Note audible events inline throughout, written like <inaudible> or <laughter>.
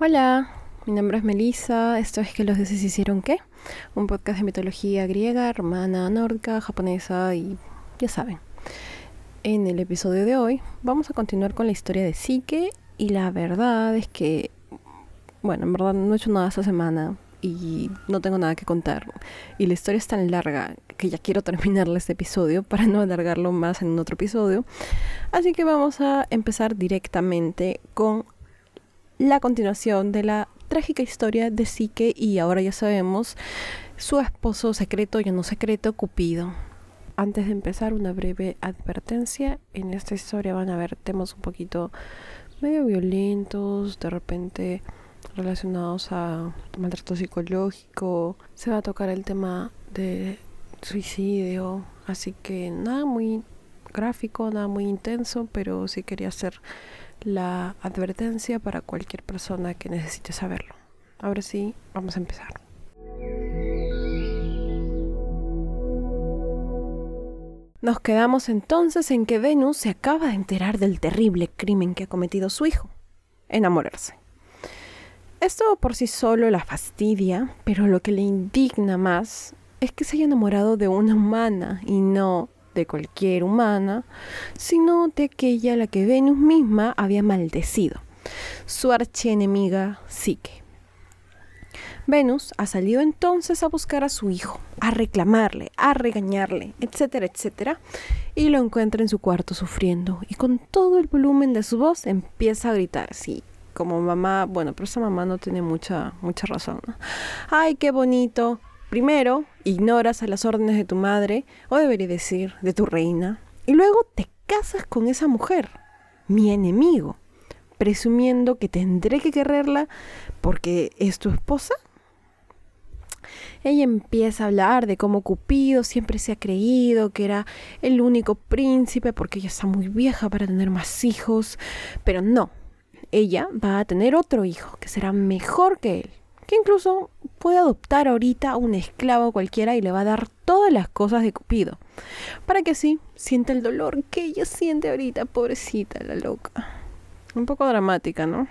Hola, mi nombre es Melissa. Esto es que los dioses hicieron qué? Un podcast de mitología griega, romana, nórdica, japonesa y ya saben. En el episodio de hoy vamos a continuar con la historia de Psique y la verdad es que, bueno, en verdad no he hecho nada esta semana y no tengo nada que contar. Y la historia es tan larga que ya quiero terminarle este episodio para no alargarlo más en otro episodio. Así que vamos a empezar directamente con la continuación de la trágica historia de Psique y ahora ya sabemos su esposo secreto, ya no secreto, Cupido. Antes de empezar, una breve advertencia. En esta historia van a ver temas un poquito medio violentos, de repente relacionados a maltrato psicológico. Se va a tocar el tema de suicidio, así que nada muy gráfico, nada muy intenso, pero sí quería hacer la advertencia para cualquier persona que necesite saberlo. Ahora sí, vamos a empezar. Nos quedamos entonces en que Venus se acaba de enterar del terrible crimen que ha cometido su hijo, enamorarse. Esto por sí solo la fastidia, pero lo que le indigna más es que se haya enamorado de una humana y no de cualquier humana, sino de aquella a la que Venus misma había maldecido, su archienemiga Psique. Venus ha salido entonces a buscar a su hijo, a reclamarle, a regañarle, etcétera, etcétera, y lo encuentra en su cuarto sufriendo, y con todo el volumen de su voz empieza a gritar, sí, como mamá, bueno, pero esa mamá no tiene mucha, mucha razón. Ay, qué bonito, Primero, ignoras a las órdenes de tu madre, o debería decir, de tu reina, y luego te casas con esa mujer, mi enemigo, presumiendo que tendré que quererla porque es tu esposa. Ella empieza a hablar de cómo Cupido siempre se ha creído que era el único príncipe porque ella está muy vieja para tener más hijos, pero no, ella va a tener otro hijo que será mejor que él, que incluso puede adoptar ahorita un esclavo cualquiera y le va a dar todas las cosas de Cupido, para que así sienta el dolor que ella siente ahorita, pobrecita la loca. Un poco dramática, ¿no?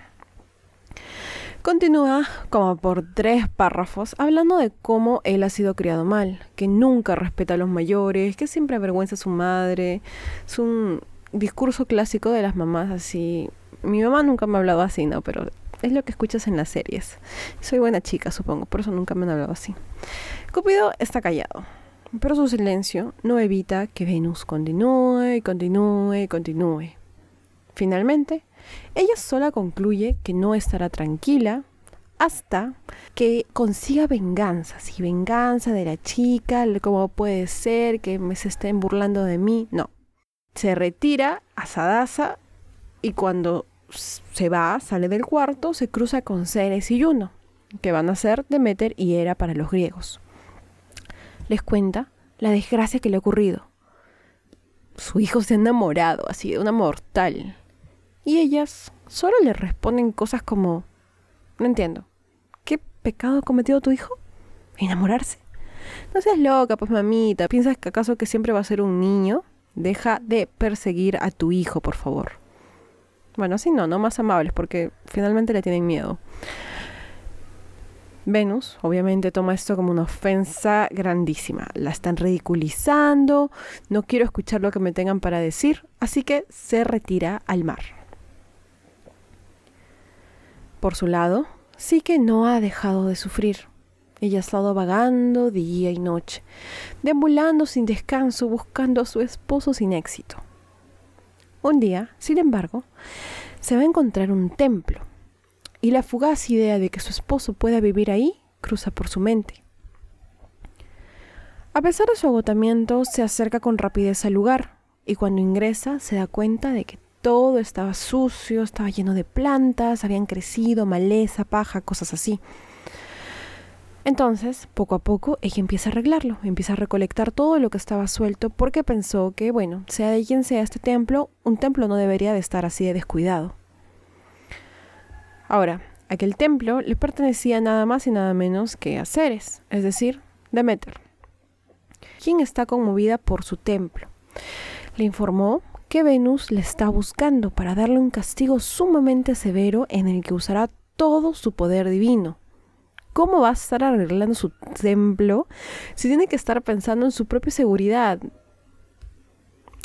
Continúa como por tres párrafos hablando de cómo él ha sido criado mal, que nunca respeta a los mayores, que siempre avergüenza a su madre. Es un discurso clásico de las mamás así. Mi mamá nunca me ha hablado así, ¿no? Pero es lo que escuchas en las series. Soy buena chica, supongo, por eso nunca me han hablado así. Cupido está callado, pero su silencio no evita que Venus continúe y continúe continúe. Finalmente, ella sola concluye que no estará tranquila hasta que consiga venganza. Si venganza de la chica, cómo puede ser que me se estén burlando de mí. No. Se retira a Sadasa y cuando se va, sale del cuarto, se cruza con Ceres y Juno, que van a ser Demeter y Hera para los griegos. Les cuenta la desgracia que le ha ocurrido. Su hijo se ha enamorado, así de una mortal. Y ellas solo le responden cosas como, no entiendo, ¿qué pecado ha cometido tu hijo? ¿Enamorarse? No seas loca, pues mamita, ¿piensas que acaso que siempre va a ser un niño? Deja de perseguir a tu hijo, por favor. Bueno, así no, no más amables, porque finalmente le tienen miedo. Venus, obviamente, toma esto como una ofensa grandísima. La están ridiculizando, no quiero escuchar lo que me tengan para decir, así que se retira al mar. Por su lado, sí que no ha dejado de sufrir. Ella ha estado vagando día y noche, deambulando sin descanso, buscando a su esposo sin éxito. Un día, sin embargo, se va a encontrar un templo y la fugaz idea de que su esposo pueda vivir ahí cruza por su mente. A pesar de su agotamiento, se acerca con rapidez al lugar y cuando ingresa se da cuenta de que todo estaba sucio, estaba lleno de plantas, habían crecido, maleza, paja, cosas así. Entonces, poco a poco, ella empieza a arreglarlo, empieza a recolectar todo lo que estaba suelto porque pensó que, bueno, sea de quien sea este templo, un templo no debería de estar así de descuidado. Ahora, aquel templo le pertenecía nada más y nada menos que a Ceres, es decir, Demeter, quien está conmovida por su templo. Le informó que Venus le está buscando para darle un castigo sumamente severo en el que usará todo su poder divino. ¿Cómo va a estar arreglando su templo si tiene que estar pensando en su propia seguridad?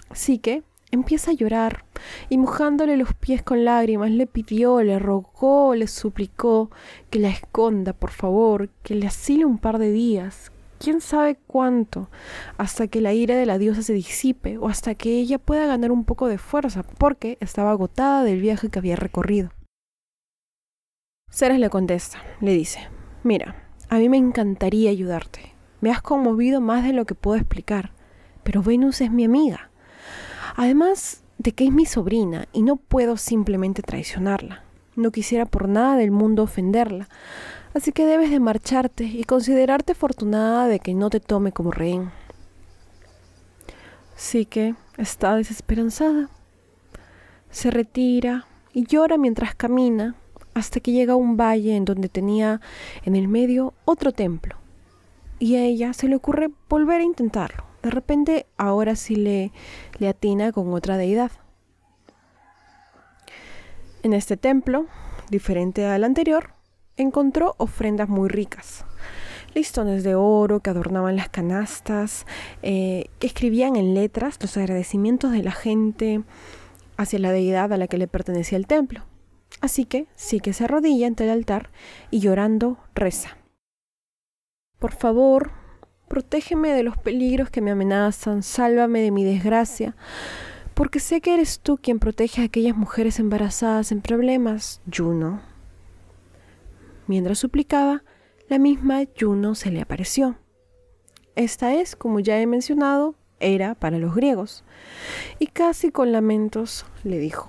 Así que empieza a llorar y mojándole los pies con lágrimas le pidió, le rogó, le suplicó que la esconda, por favor, que le asile un par de días, quién sabe cuánto, hasta que la ira de la diosa se disipe o hasta que ella pueda ganar un poco de fuerza, porque estaba agotada del viaje que había recorrido. Ceres le contesta, le dice, mira, a mí me encantaría ayudarte, me has conmovido más de lo que puedo explicar, pero Venus es mi amiga. Además de que es mi sobrina y no puedo simplemente traicionarla. No quisiera por nada del mundo ofenderla, así que debes de marcharte y considerarte afortunada de que no te tome como rehén. Sí que está desesperanzada. Se retira y llora mientras camina hasta que llega a un valle en donde tenía en el medio otro templo. Y a ella se le ocurre volver a intentarlo. De repente ahora sí le, le atina con otra deidad. En este templo, diferente al anterior, encontró ofrendas muy ricas. Listones de oro que adornaban las canastas, eh, que escribían en letras los agradecimientos de la gente hacia la deidad a la que le pertenecía el templo. Así que sí que se arrodilla ante el altar y llorando reza. Por favor, protégeme de los peligros que me amenazan, sálvame de mi desgracia, porque sé que eres tú quien protege a aquellas mujeres embarazadas en problemas, Juno. Mientras suplicaba, la misma Juno se le apareció. Esta es, como ya he mencionado, era para los griegos, y casi con lamentos le dijo,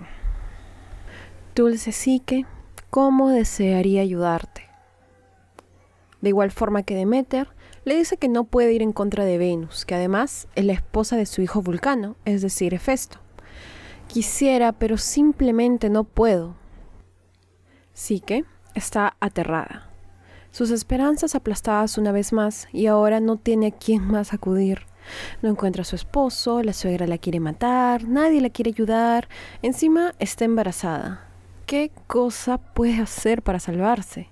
Dulce Psique, ¿cómo desearía ayudarte? De igual forma que Demeter, le dice que no puede ir en contra de Venus, que además es la esposa de su hijo Vulcano, es decir, Hefesto. Quisiera, pero simplemente no puedo. Psique está aterrada. Sus esperanzas aplastadas una vez más y ahora no tiene a quién más acudir. No encuentra a su esposo, la suegra la quiere matar, nadie la quiere ayudar, encima está embarazada. ¿Qué cosa puede hacer para salvarse?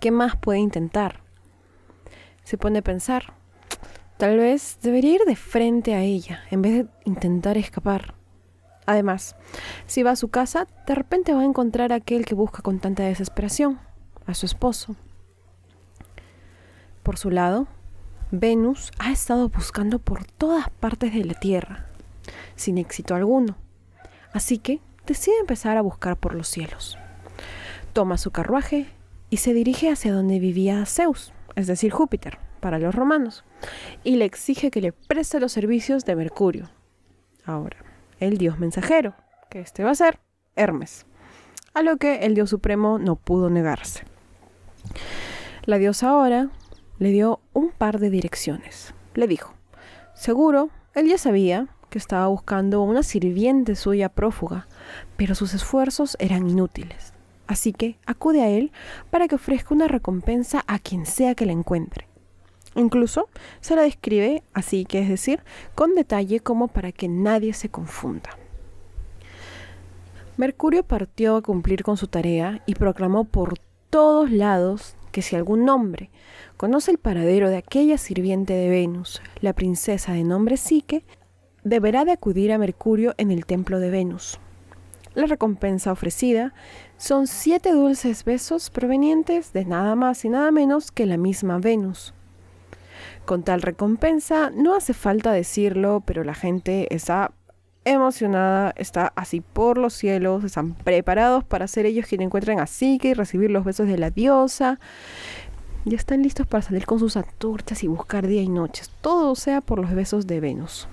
¿Qué más puede intentar? se pone a pensar, tal vez debería ir de frente a ella en vez de intentar escapar. Además, si va a su casa, de repente va a encontrar a aquel que busca con tanta desesperación, a su esposo. Por su lado, Venus ha estado buscando por todas partes de la Tierra, sin éxito alguno. Así que decide empezar a buscar por los cielos. Toma su carruaje y se dirige hacia donde vivía Zeus, es decir, Júpiter, para los romanos, y le exige que le preste los servicios de Mercurio. Ahora, el dios mensajero, que este va a ser Hermes, a lo que el dios supremo no pudo negarse. La diosa ahora le dio un par de direcciones. Le dijo, seguro, él ya sabía que estaba buscando una sirviente suya prófuga, pero sus esfuerzos eran inútiles. Así que acude a él para que ofrezca una recompensa a quien sea que la encuentre. Incluso se la describe así, que es decir, con detalle como para que nadie se confunda. Mercurio partió a cumplir con su tarea y proclamó por todos lados que si algún hombre conoce el paradero de aquella sirviente de Venus, la princesa de nombre Psique, deberá de acudir a Mercurio en el templo de Venus. La recompensa ofrecida son siete dulces besos provenientes de nada más y nada menos que la misma Venus. Con tal recompensa, no hace falta decirlo, pero la gente está emocionada, está así por los cielos, están preparados para ser ellos quienes encuentren a Psique y recibir los besos de la diosa. Ya están listos para salir con sus antorchas y buscar día y noche, todo sea por los besos de Venus.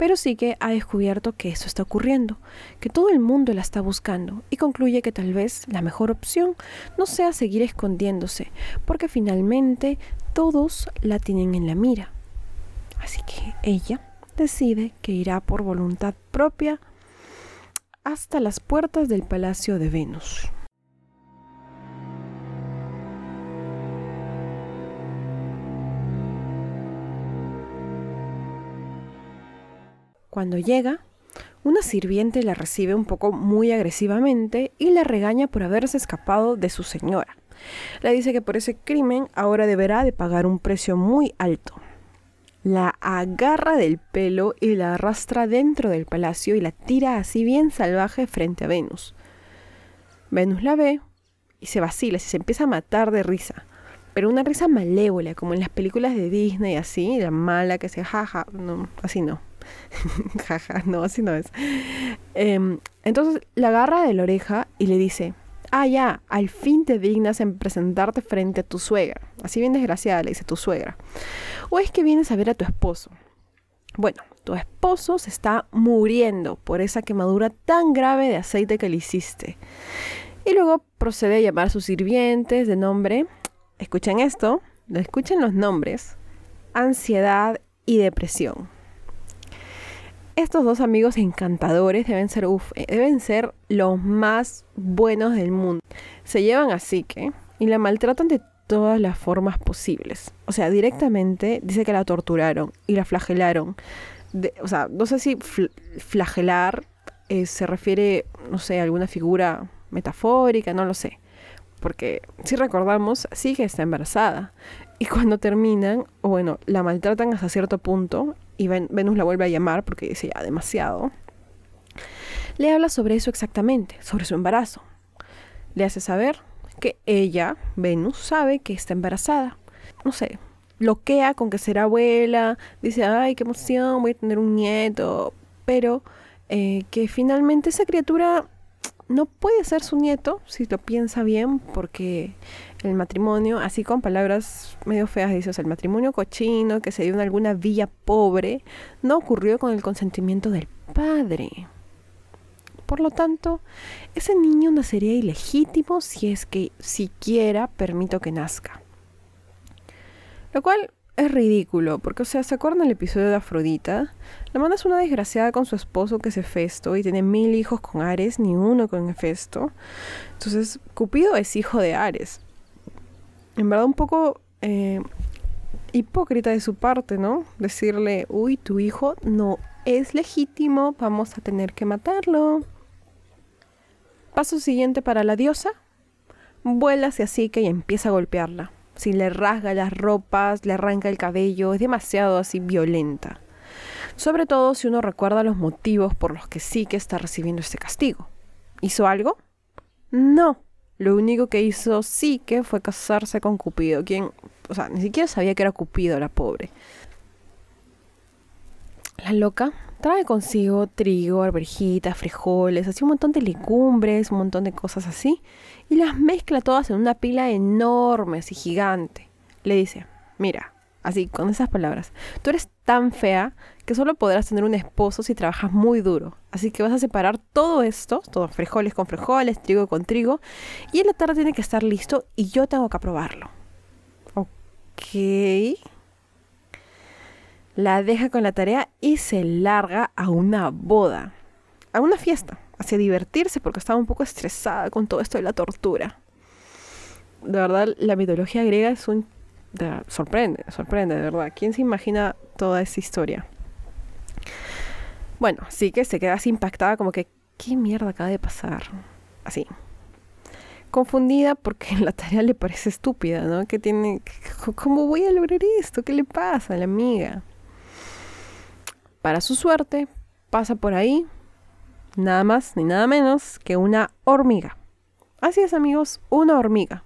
Pero sí que ha descubierto que eso está ocurriendo, que todo el mundo la está buscando y concluye que tal vez la mejor opción no sea seguir escondiéndose, porque finalmente todos la tienen en la mira. Así que ella decide que irá por voluntad propia hasta las puertas del palacio de Venus. Cuando llega, una sirviente la recibe un poco muy agresivamente y la regaña por haberse escapado de su señora. Le dice que por ese crimen ahora deberá de pagar un precio muy alto. La agarra del pelo y la arrastra dentro del palacio y la tira así bien salvaje frente a Venus. Venus la ve y se vacila, y se empieza a matar de risa. Pero una risa malévola, como en las películas de Disney, así, la mala que se jaja. Así no. <laughs> jaja, no, así no es. Em, entonces la agarra de la oreja y le dice: Ah, ya, al fin te dignas en presentarte frente a tu suegra. Así bien desgraciada le dice tu suegra. O es que vienes a ver a tu esposo. Bueno, tu esposo se está muriendo por esa quemadura tan grave de aceite que le hiciste. Y luego procede a llamar a sus sirvientes de nombre. Escuchen esto, escuchen los nombres. Ansiedad y depresión. Estos dos amigos encantadores deben ser, eh, deben ser los más buenos del mundo. Se llevan así que y la maltratan de todas las formas posibles. O sea, directamente dice que la torturaron y la flagelaron. o sea, no sé si flagelar eh, se refiere, no sé, a alguna figura metafórica, no lo sé. Porque si recordamos, sigue está embarazada. Y cuando terminan, o bueno, la maltratan hasta cierto punto, y Venus la vuelve a llamar porque dice ya demasiado, le habla sobre eso exactamente, sobre su embarazo. Le hace saber que ella, Venus, sabe que está embarazada. No sé, bloquea con que será abuela, dice, ay, qué emoción, voy a tener un nieto, pero eh, que finalmente esa criatura no puede ser su nieto, si lo piensa bien, porque el matrimonio, así con palabras medio feas, dice, el matrimonio cochino que se dio en alguna villa pobre, no ocurrió con el consentimiento del padre. Por lo tanto, ese niño nacería ilegítimo si es que siquiera permito que nazca. Lo cual es ridículo, porque, o sea, ¿se acuerdan del episodio de Afrodita? La manda es una desgraciada con su esposo que es Hefesto y tiene mil hijos con Ares, ni uno con Hefesto. Entonces, Cupido es hijo de Ares. En verdad, un poco eh, hipócrita de su parte, ¿no? Decirle, uy, tu hijo no es legítimo, vamos a tener que matarlo. Paso siguiente para la diosa. Vuela hacia Psique y empieza a golpearla si le rasga las ropas, le arranca el cabello, es demasiado así violenta. Sobre todo si uno recuerda los motivos por los que sí que está recibiendo este castigo. ¿Hizo algo? No. Lo único que hizo sí que fue casarse con Cupido, quien, o sea, ni siquiera sabía que era Cupido, la pobre. La loca trae consigo trigo, arvejitas, frijoles, así un montón de legumbres, un montón de cosas así, y las mezcla todas en una pila enorme, así gigante. Le dice, mira, así con esas palabras, tú eres tan fea que solo podrás tener un esposo si trabajas muy duro. Así que vas a separar todo esto, todos frijoles con frijoles, trigo con trigo, y en la tarde tiene que estar listo y yo tengo que aprobarlo. Ok la deja con la tarea y se larga a una boda, a una fiesta, hacia divertirse porque estaba un poco estresada con todo esto de la tortura. De verdad, la mitología griega es un... sorprende, sorprende, de verdad. ¿Quién se imagina toda esa historia? Bueno, sí que se queda así impactada como que, ¿qué mierda acaba de pasar? Así. Confundida porque <laughs> la tarea le parece estúpida, ¿no? Que tiene... ¿Cómo voy a lograr esto? ¿Qué le pasa a la amiga? Para su suerte, pasa por ahí nada más ni nada menos que una hormiga. Así es, amigos, una hormiga.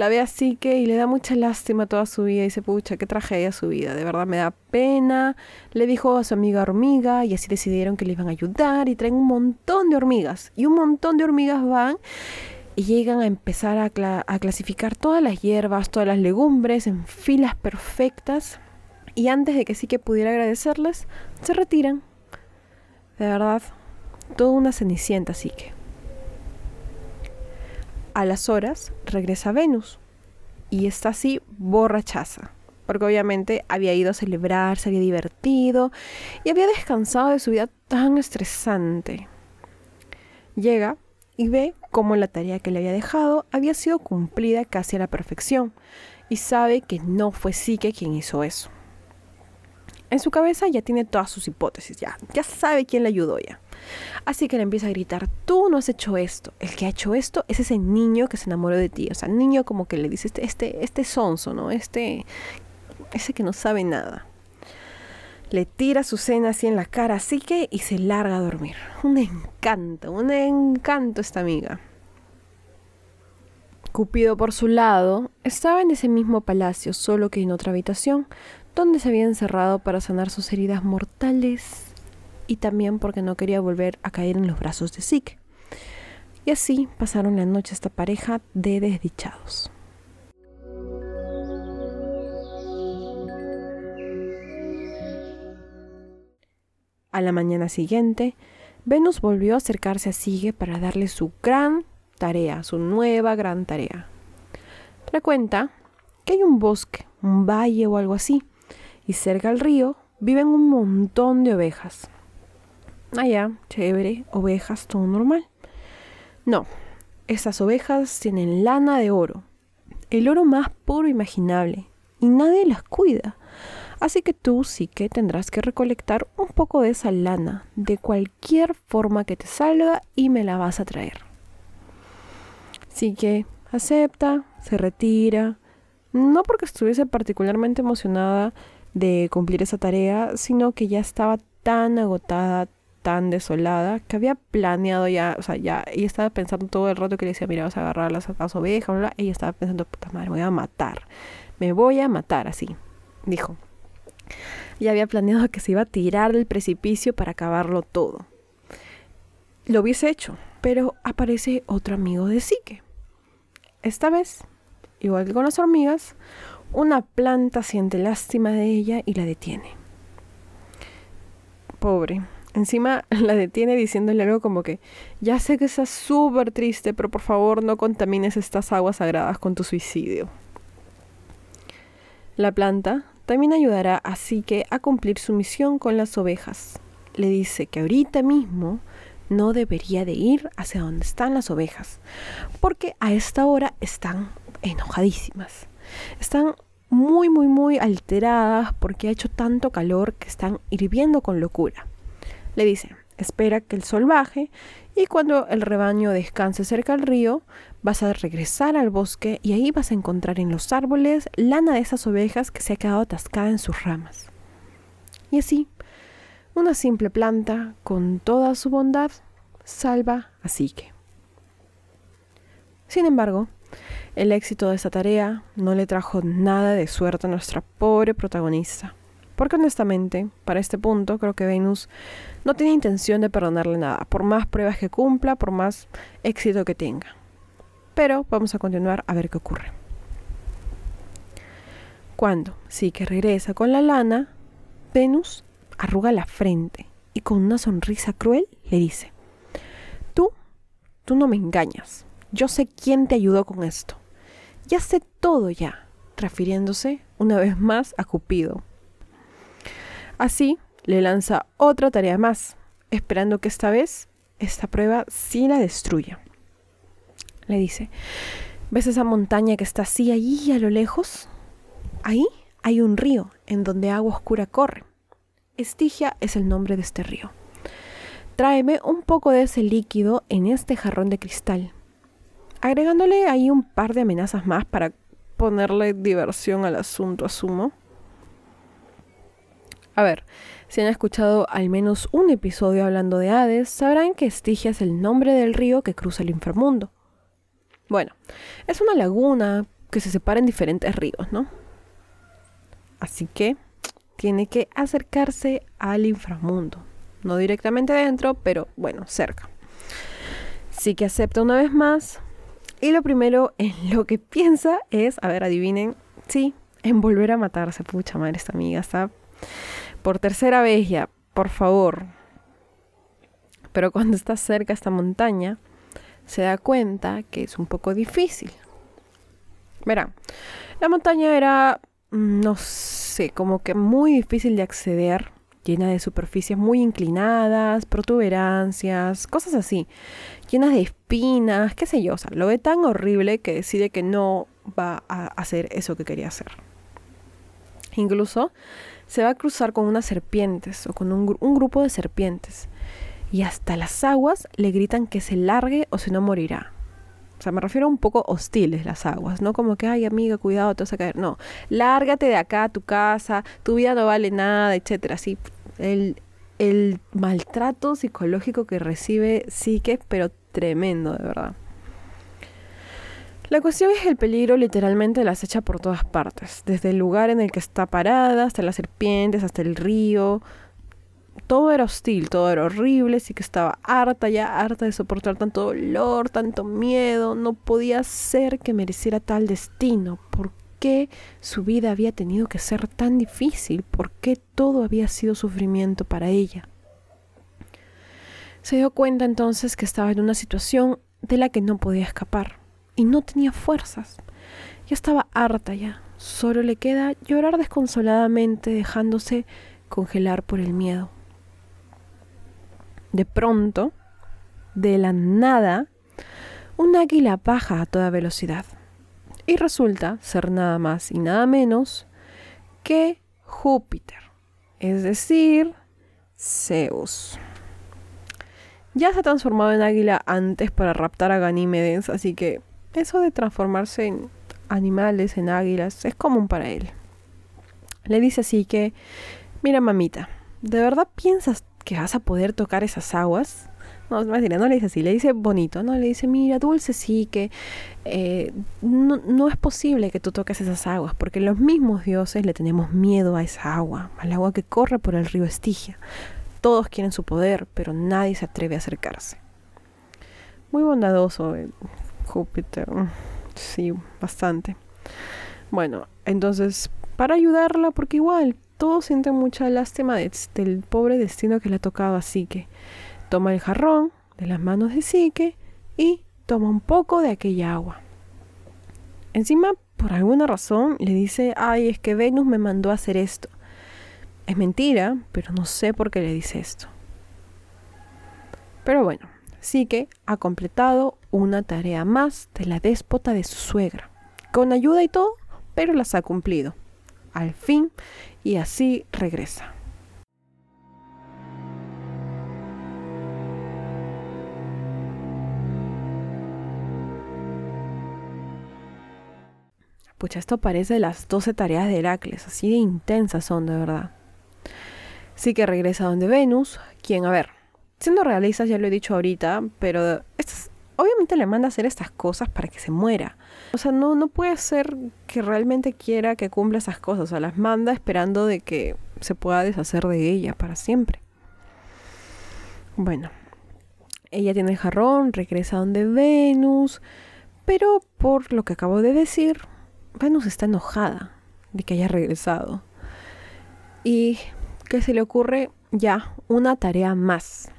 La ve así que y le da mucha lástima toda su vida y dice, pucha, qué tragedia su vida, de verdad me da pena. Le dijo a su amiga hormiga y así decidieron que le iban a ayudar y traen un montón de hormigas. Y un montón de hormigas van y llegan a empezar a, clasificar todas las hierbas, todas las legumbres en filas perfectas y antes de que sí que pudiera agradecerles, se retiran. De verdad, toda una cenicienta sí que. A las horas regresa Venus y está así borrachaza, porque obviamente había ido a celebrar, se había divertido y había descansado de su vida tan estresante. Llega y ve cómo la tarea que le había dejado había sido cumplida casi a la perfección y sabe que no fue Psique quien hizo eso En su cabeza ya tiene todas sus hipótesis, ya, ya sabe quién le ayudó ya. Así que le empieza a gritar, tú no has hecho esto. El que ha hecho esto es ese niño que se enamoró de ti. O sea, niño como que le dice, este, este, este sonso, ¿no? Este, ese que no sabe nada. Le tira su cena así en la cara así que y se larga a dormir. Un encanto, un encanto esta amiga. Cupido por su lado estaba en ese mismo palacio, solo que en otra habitación, donde se había encerrado para sanar sus heridas mortales y también porque no quería volver a caer en los brazos de Zeke. Y así pasaron la noche esta pareja de desdichados. A la mañana siguiente, Venus volvió a acercarse a Sigue para darle su gran tarea, su nueva gran tarea. Le cuenta que hay un bosque, un valle o algo así, y cerca al río viven un montón de ovejas. Allá, chévere, ovejas, todo normal. No, esas ovejas tienen lana de oro, el oro más puro imaginable, y nadie las cuida. Así que tú sí que tendrás que recolectar un poco de esa lana, de cualquier forma que te salga, y me la vas a traer. Así que acepta, se retira, no porque estuviese particularmente emocionada de cumplir esa tarea, sino que ya estaba tan agotada, tan desolada que había planeado ya, o sea, ya, ella estaba pensando todo el rato que le decía, mira, vas a agarrar las, ovejas, bla, ella estaba pensando, puta madre, me voy a matar, me voy a matar, así, dijo. Y había planeado que se iba a tirar del precipicio para acabarlo todo. Lo hubiese hecho, pero aparece otro amigo de Sique. Esta vez, igual que con las hormigas, una planta siente lástima de ella y la detiene. Pobre, Encima <laughs> la detiene diciéndole algo como que, ya sé que estás súper triste, pero por favor no contamines estas aguas sagradas con tu suicidio. La planta también ayudará a Sique a cumplir su misión con las ovejas. Le dice que ahorita mismo no debería de ir hacia donde están las ovejas, porque a esta hora están enojadísimas. Están muy, muy, muy alteradas porque ha hecho tanto calor que están hirviendo con locura. Le dice, espera que el sol baje y cuando el rebaño descanse cerca del río, vas a regresar al bosque y ahí vas a encontrar en los árboles lana de esas ovejas que se ha quedado atascada en sus ramas. Y así, una simple planta, con toda su bondad, salva a Sique. Sin embargo, el éxito de esta tarea no le trajo nada de suerte a nuestra pobre protagonista. Porque honestamente, para este punto, creo que Venus no tiene intención de perdonarle nada, por más pruebas que cumpla, por más éxito que tenga. Pero vamos a continuar a ver qué ocurre. Cuando sí que regresa con la lana, Venus arruga la frente y con una sonrisa cruel le dice, tú, tú no me engañas, yo sé quién te ayudó con esto, ya sé todo ya, refiriéndose una vez más a Cupido, Así, le lanza otra tarea más, esperando que esta vez esta prueba sí la destruya. Le dice, ¿ves esa montaña que está así allí a lo lejos? Ahí hay un río en donde agua oscura corre. Estigia es el nombre de este río. Tráeme un poco de ese líquido en este jarrón de cristal, agregándole ahí un par de amenazas más para ponerle diversión al asunto, asumo. A ver, si han escuchado al menos un episodio hablando de Hades, sabrán que Estigia es el nombre del río que cruza el inframundo. Bueno, es una laguna que se separa en diferentes ríos, ¿no? Así que tiene que acercarse al inframundo. No directamente dentro, pero bueno, cerca. Sí que acepta una vez más. Y lo primero <laughs> en lo que piensa es, a ver, adivinen, sí, en volver a matarse. Pucha madre, esta amiga está por tercera vez ya, por favor. Pero cuando está cerca esta montaña, se da cuenta que es un poco difícil. Verán, la montaña era, mm, no sé, como que muy difícil de acceder, llena de superficies muy inclinadas, protuberancias, cosas así, llenas de espinas, qué sé yo, o sea, lo ve tan horrible que decide que no va a hacer eso que quería hacer. Incluso se va a cruzar con unas serpientes o con un, grupo de serpientes. Y hasta las aguas le gritan que se largue o si no morirá. O sea, me refiero a un poco hostiles las aguas, no como que, ay amiga, cuidado, te vas a caer. No, lárgate de acá a tu casa, tu vida no vale nada, etcétera. Así, el, el maltrato psicológico que recibe sí que es pero tremendo, de verdad. La cuestión es que el peligro literalmente las echa por todas partes, desde el lugar en el que está parada, hasta las serpientes, hasta el río. Todo era hostil, todo era horrible, sí que estaba harta ya, harta de soportar tanto dolor, tanto miedo, no podía ser que mereciera tal destino. ¿Por qué su vida había tenido que ser tan difícil? ¿Por qué todo había sido sufrimiento para ella? Se dio cuenta entonces que estaba en una situación de la que no podía escapar y no tenía fuerzas. Ya estaba harta ya. Solo le queda llorar desconsoladamente dejándose congelar por el miedo. De pronto, de la nada, un águila baja a toda velocidad y resulta ser nada más y nada menos que Júpiter, es decir, Zeus. Ya se ha transformado en águila antes para raptar a Ganímedes, así que eso de transformarse en animales, en águilas, es común para él. Le dice así que, mira mamita, ¿de verdad piensas que vas a poder tocar esas aguas? No, no le dice así, le dice bonito, ¿no? Le dice, mira, dulce, sí, que eh, no, no, es posible que tú toques esas aguas, porque los mismos dioses le tenemos miedo a esa agua, al agua que corre por el río Estigia. Todos quieren su poder, pero nadie se atreve a acercarse. Muy bondadoso eh, Júpiter. Sí, bastante. Bueno, entonces, para ayudarla, porque igual todos sienten mucha lástima del pobre destino que le ha tocado a Psique. Toma el jarrón de las manos de Psique y toma un poco de aquella agua. Encima, por alguna razón, le dice, ay, es que Venus me mandó a hacer esto. Es mentira, pero no sé por qué le dice esto. Pero bueno, Psique ha completado una tarea más de la déspota de su suegra, con ayuda y todo, pero las ha cumplido. Al fin, y así regresa. Pucha, esto parece las 12 tareas de Heracles, así de intensas son de verdad. Sí que regresa donde Venus, quien, a ver, siendo realistas, ya lo he dicho ahorita, pero obviamente le manda a hacer estas cosas para que se muera. O sea, no, no puede ser que realmente quiera que cumpla esas cosas. O sea, las manda esperando de que se pueda deshacer de ella para siempre. Bueno, ella tiene el jarrón, regresa donde Venus, pero por lo que acabo de decir, Venus está enojada de que haya regresado. Y que se le ocurre ya una tarea más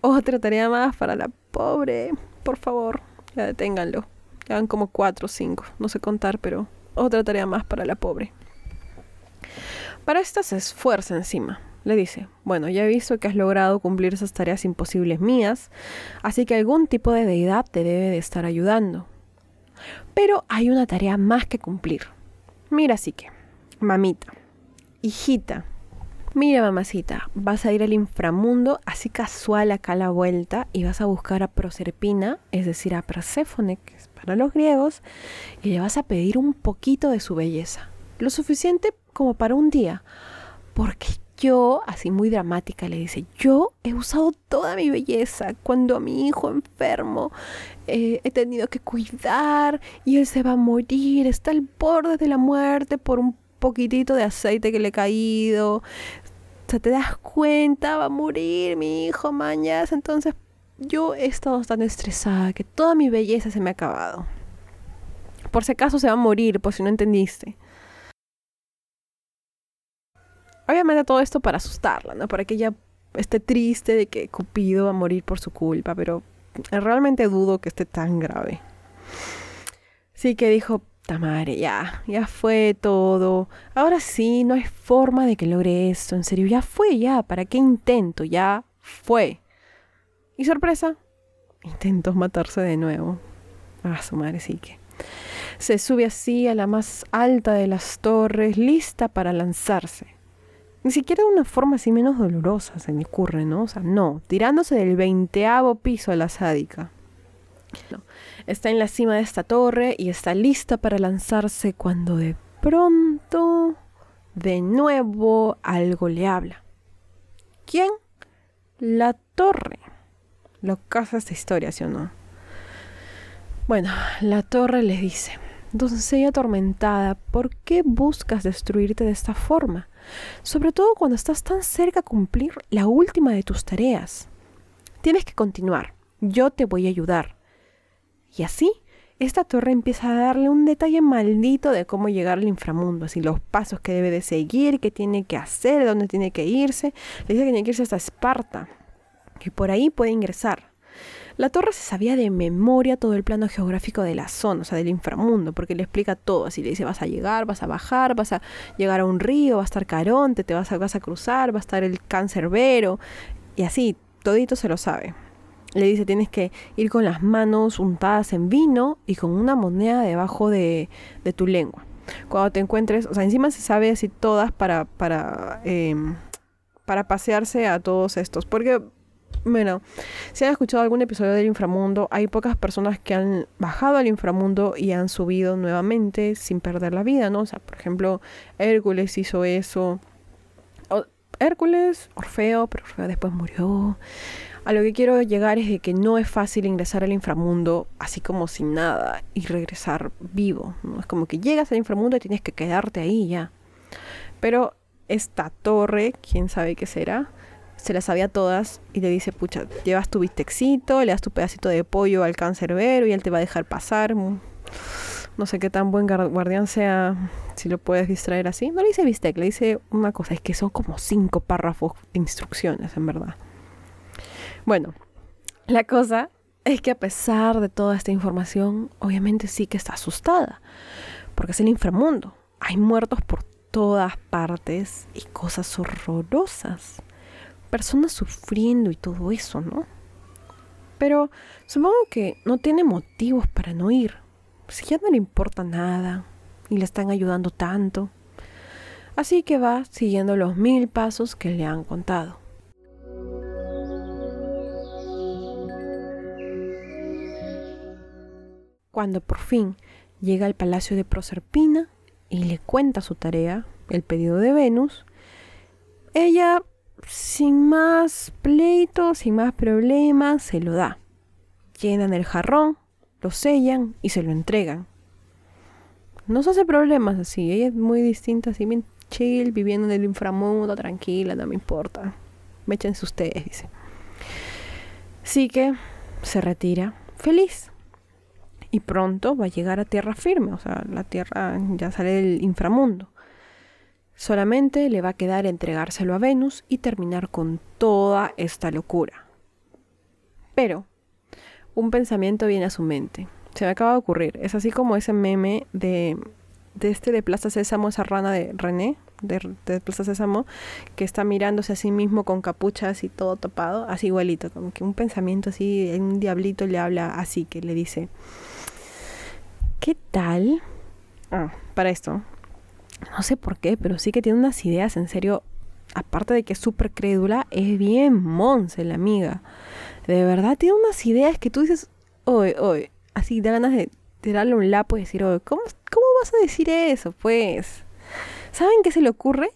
otra tarea más para la pobre. Por favor, ya deténganlo. Ya van como cuatro o cinco. No sé contar, pero otra tarea más para la pobre. Para esta se esfuerza encima. Le dice, bueno, ya he visto que has logrado cumplir esas tareas imposibles mías, así que algún tipo de deidad te debe de estar ayudando. Pero hay una tarea más que cumplir. Mira, así que, mamita, hijita, Mira, mamacita, vas a ir al inframundo así casual acá a la vuelta y vas a buscar a Proserpina, es decir, a Perséfone, que es para los griegos, y le vas a pedir un poquito de su belleza. Lo suficiente como para un día. Porque yo, así muy dramática, le dice, yo he usado toda mi belleza cuando a mi hijo enfermo eh, he tenido que cuidar y él se va a morir, está al borde de la muerte por un poquitito de aceite que le he caído. O sea, te das cuenta, va a morir mi hijo mañas. Entonces yo he estado tan estresada que toda mi belleza se me ha acabado. Por si acaso se va a morir, por si no entendiste. Obviamente todo esto para asustarla, ¿no? Para que ella esté triste de que Cupido va a morir por su culpa, pero realmente dudo que esté tan grave. Sí que dijo, madre, ya, ya fue todo. Ahora sí, no hay forma de que logre esto, en serio, ya fue, ya, ¿para qué intento? Ya fue. Y sorpresa, intentó matarse de nuevo. Ah, su madre sí que. Se sube así a la más alta de las torres, lista para lanzarse. Ni siquiera de una forma así menos dolorosa se me ocurre, ¿no? O sea, no, tirándose del veinteavo piso a la sádica. Está en la cima de esta torre y está lista para lanzarse cuando de pronto, de nuevo, algo le habla. ¿Quién? La torre. Lo casa esta historia, ¿sí o no? Bueno, la torre le dice, doncella atormentada, ¿por qué buscas destruirte de esta forma? Sobre todo cuando estás tan cerca a cumplir la última de tus tareas. Tienes que continuar, yo te voy a ayudar. Y así, esta torre empieza a darle un detalle maldito de cómo llegar al inframundo, así los pasos que debe de seguir, qué tiene que hacer, dónde tiene que irse. Le dice que tiene que irse hasta Esparta, que por ahí puede ingresar. La torre se sabía de memoria todo el plano geográfico de la zona, o sea, del inframundo, porque le explica todo. Así le dice, vas a llegar, vas a bajar, vas a llegar a un río, va a estar Caronte, te vas a, vas a cruzar, va a estar el cancerbero, y así, todito se lo sabe. Le dice, tienes que ir con las manos untadas en vino y con una moneda debajo de, de tu lengua. Cuando te encuentres, o sea, encima se sabe así todas para, para, em, para pasearse a todos estos. Porque bueno, si han escuchado algún episodio del inframundo, hay pocas personas que han bajado al inframundo y han subido nuevamente sin perder la vida, ¿no? O sea, por ejemplo, Hércules hizo eso. Hércules, Orfeo, pero Orfeo después murió. A lo que quiero llegar es de que no es fácil ingresar al inframundo así como sin nada y regresar vivo. ¿no? Es como que llegas al inframundo y tienes que quedarte ahí ya. Pero esta torre, quién sabe qué será, se las sabía todas y le dice, pucha, llevas tu bistecito, le das tu pedacito de pollo al cancerbero y él te va a dejar pasar. Mm, no sé qué tan buen guardián sea si lo puedes distraer así. No le dice bistec, le dice una cosa, es que son como cinco párrafos de instrucciones, en verdad. Bueno, la cosa es que a pesar de toda esta información, obviamente sí que está asustada, porque es el inframundo. Hay muertos por todas partes y cosas horrorosas personas sufriendo y todo eso, ¿no? Pero supongo que no tiene motivos para no ir. Si ya no le importa nada y le están ayudando tanto. Así que va siguiendo los mil pasos que le han contado. Cuando por fin llega al palacio de Proserpina y le cuenta su tarea, el pedido de Venus, ella sin más pleitos, sin más problemas, se lo da. Llenan el jarrón, lo sellan y se lo entregan. No se hace problemas así, ella es muy distinta, así bien chill, viviendo en el inframundo, tranquila, no me importa. Méchense ustedes, dice. Así que se retira feliz. Y pronto va a llegar a tierra firme, o sea, la tierra ya sale del inframundo. Solamente le va a quedar entregárselo a Venus y terminar con toda esta locura. Pero un pensamiento viene a su mente. Se me acaba de ocurrir. Es así como ese meme de, de este de Plaza Sésamo, esa rana de René, de, de, Plaza Sésamo, que está mirándose a sí mismo con capuchas y todo tapado, así igualito, como que un pensamiento así, un diablito le habla así, que le dice, ¿qué tal? Ah, para esto, no sé por qué, pero sí que tiene unas ideas, en serio, aparte de que es súper crédula, es bien monse la amiga. De verdad, tiene unas ideas que tú dices, oye, oye, así da ganas de tirarle un lapo y decir, oye, ¿cómo, ¿cómo vas a decir eso? Pues, ¿saben qué se le ocurre?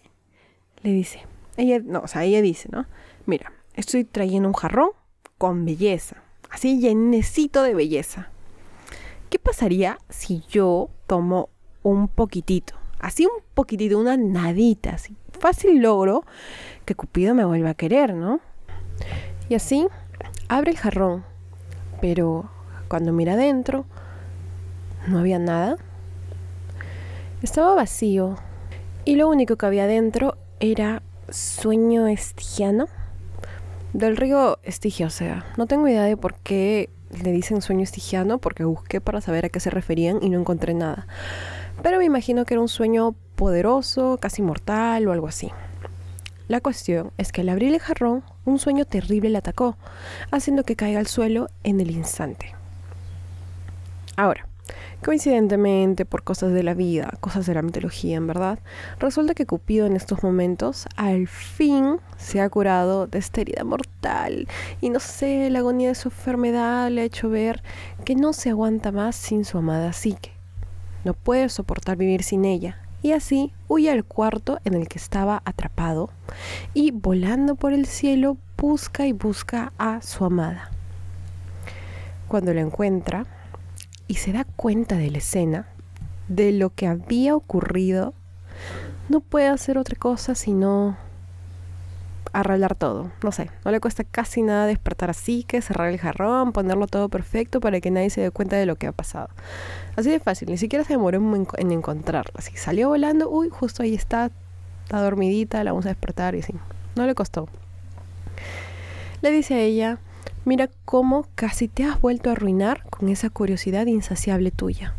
Le dice, ella, no, o sea, ella dice, ¿no? Mira, estoy trayendo un jarrón con belleza, así llenecito de belleza. ¿Qué pasaría si yo tomo un poquitito? así un poquitito, una nadita, así fácil logro que Cupido me vuelva a querer, ¿no? Y así abre el jarrón, pero cuando mira adentro no había nada. Estaba vacío y lo único que había dentro era sueño estigiano del río Estigia, o sea, no tengo idea de por qué le dicen sueño estigiano porque busqué para saber a qué se referían y no encontré nada. Pero me imagino que era un sueño poderoso, casi mortal o algo así. La cuestión es que al abrir el jarrón, un sueño terrible le atacó, haciendo que caiga al suelo en el instante. Ahora, Coincidentemente, por cosas de la vida, cosas de la mitología, en verdad, resulta que Cupido en estos momentos al fin se ha curado de esta herida mortal. Y no sé, la agonía de su enfermedad le ha hecho ver que no se aguanta más sin su amada Psique. No puede soportar vivir sin ella. Y así huye al cuarto en el que estaba atrapado y volando por el cielo busca y busca a su amada. Cuando la encuentra, y se da cuenta de la escena, de lo que había ocurrido, no puede hacer otra cosa sino arreglar todo. No sé, no le cuesta casi nada despertar así, que cerrar el jarrón, ponerlo todo perfecto para que nadie se dé cuenta de lo que ha pasado. Así de fácil, ni siquiera se demoró en, en encontrarla. Así salió volando, uy, justo ahí está, está dormidita, la vamos a despertar y así. No le costó. Le dice a ella, Mira cómo casi te has vuelto a arruinar con esa curiosidad insaciable tuya.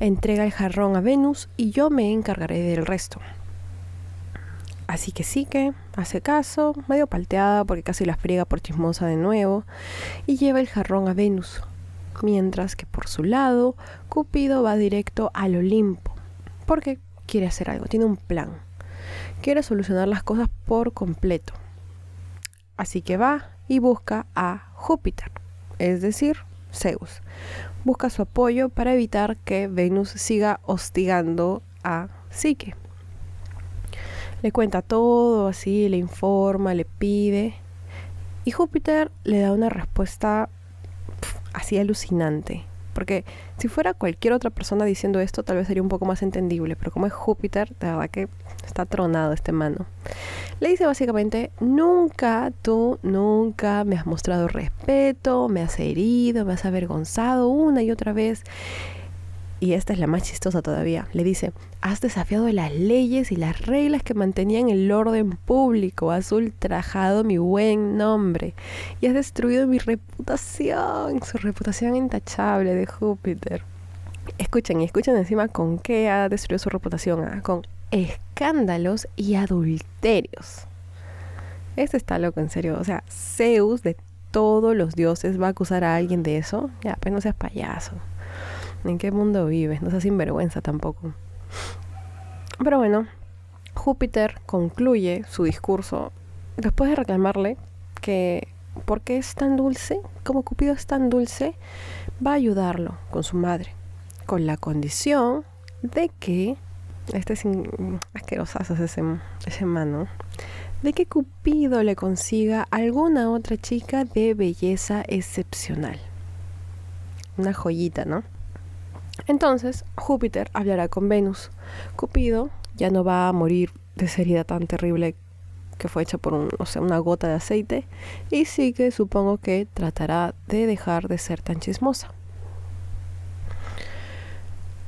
Entrega el jarrón a Venus y yo me encargaré del resto. Así que sí que hace caso, medio palteada porque casi la friega por chismosa de nuevo, y lleva el jarrón a Venus, mientras que por su lado Cupido va directo al Olimpo, porque quiere hacer algo, tiene un plan, quiere solucionar las cosas por completo. Así que va y busca a Júpiter, es decir, Zeus. Busca su apoyo para evitar que Venus siga hostigando a Psique. Le cuenta todo así, le informa, le pide. Y Júpiter le da una respuesta así alucinante. Porque si fuera cualquier otra persona diciendo esto, tal vez sería un poco más entendible. Pero como es Júpiter, de verdad que está tronado este mano. Le dice básicamente, nunca, tú nunca me has mostrado respeto, me has herido, me has avergonzado una y otra vez. Y esta es la más chistosa todavía. Le dice, has desafiado las leyes y las reglas que mantenían el orden público, has ultrajado mi buen nombre y has destruido mi reputación, su reputación intachable de Júpiter. Escuchen, y escuchen encima con qué ha destruido su reputación, ah, con escándalos y adulterios. Este está loco, en serio. O sea, Zeus de todos los dioses va a acusar a alguien de eso. Ya, pues no seas payaso. ¿En qué mundo vives? No seas sinvergüenza tampoco. Pero bueno, Júpiter concluye su discurso después de reclamarle que porque es tan dulce, como Cupido es tan dulce, va a ayudarlo con su madre, con la condición de que este es asquerosazo ese, ese mano, de que Cupido le consiga alguna otra chica de belleza excepcional. Una joyita, ¿no? Entonces Júpiter hablará con Venus. Cupido ya no va a morir de esa herida tan terrible que fue hecha por un, una gota de aceite y sí que supongo que tratará de dejar de ser tan chismosa.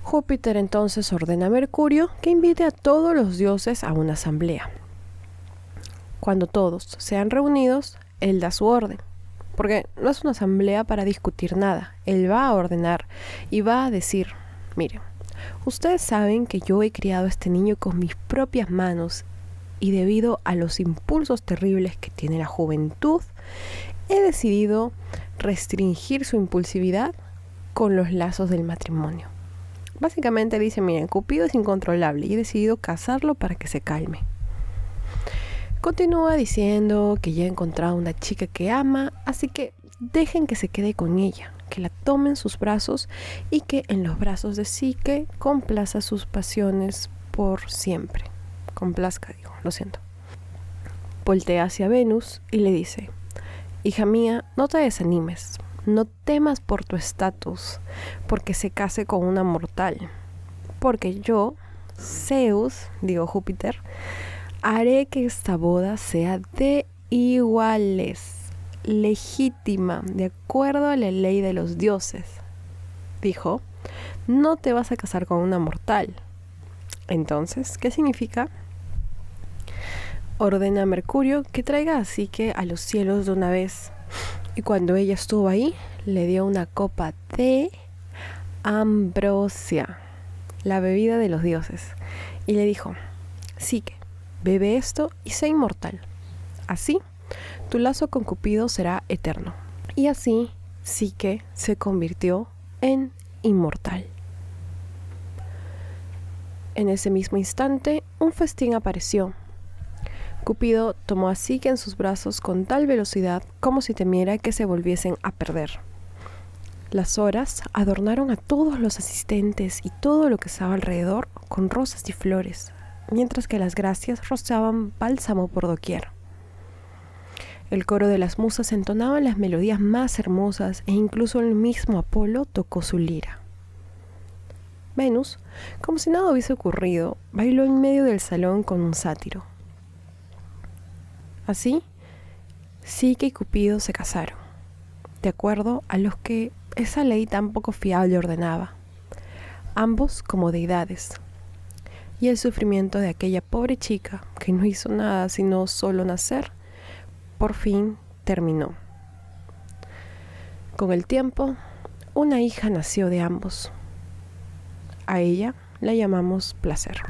Júpiter entonces ordena a Mercurio que invite a todos los dioses a una asamblea. Cuando todos sean reunidos, él da su orden. Porque no es una asamblea para discutir nada. Él va a ordenar y va a decir, miren, ustedes saben que yo he criado a este niño con mis propias manos y debido a los impulsos terribles que tiene la juventud, he decidido restringir su impulsividad con los lazos del matrimonio. Básicamente dice, miren, Cupido es incontrolable y he decidido casarlo para que se calme. Continúa diciendo que ya ha encontrado una chica que ama, así que dejen que se quede con ella, que la tome en sus brazos y que en los brazos de Psique complaza sus pasiones por siempre. Complazca, digo, lo siento. Voltea hacia Venus y le dice, hija mía, no te desanimes, no temas por tu estatus, porque se case con una mortal. Porque yo, Zeus, digo Júpiter, haré que esta boda sea de iguales, legítima, de acuerdo a la ley de los dioses. Dijo, no te vas a casar con una mortal. Entonces, ¿qué significa? Ordena a Mercurio que traiga así que a los cielos de una vez y cuando ella estuvo ahí, le dio una copa de ambrosia, la bebida de los dioses, y le dijo, que bebe esto y sé inmortal. Así, tu lazo con Cupido será eterno. Y así, que se convirtió en inmortal. En ese mismo instante, un festín apareció. Cupido tomó a Psique en sus brazos con tal velocidad como si temiera que se volviesen a perder. Las horas adornaron a todos los asistentes y todo lo que estaba alrededor con rosas y flores, mientras que las gracias rozaban bálsamo por doquier. El coro de las musas entonaba las melodías más hermosas e incluso el mismo Apolo tocó su lira. Venus, como si nada hubiese ocurrido, bailó en medio del salón con un sátiro. Así, Psique y Cupido se casaron, de acuerdo a los que esa ley tan poco fiable ordenaba, ambos como deidades. Y el sufrimiento de aquella pobre chica, que no hizo nada sino solo nacer, por fin terminó. Con el tiempo, una hija nació de ambos. A ella la llamamos placer.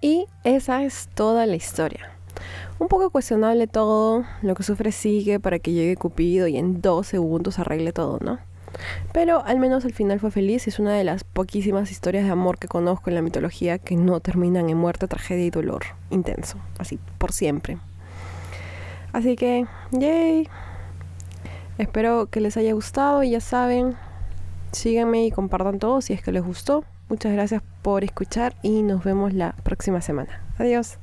Y esa es toda la historia. Un poco cuestionable todo, lo que sufre sigue para que llegue Cupido y en dos segundos arregle todo, ¿no? Pero al menos el final fue feliz y es una de las poquísimas historias de amor que conozco en la mitología que no terminan en muerte, tragedia y dolor intenso, así por siempre. Así que, yay. Espero que les haya gustado y ya saben, síganme y compartan todo si es que les gustó. Muchas gracias por escuchar y nos vemos la próxima semana. Adiós.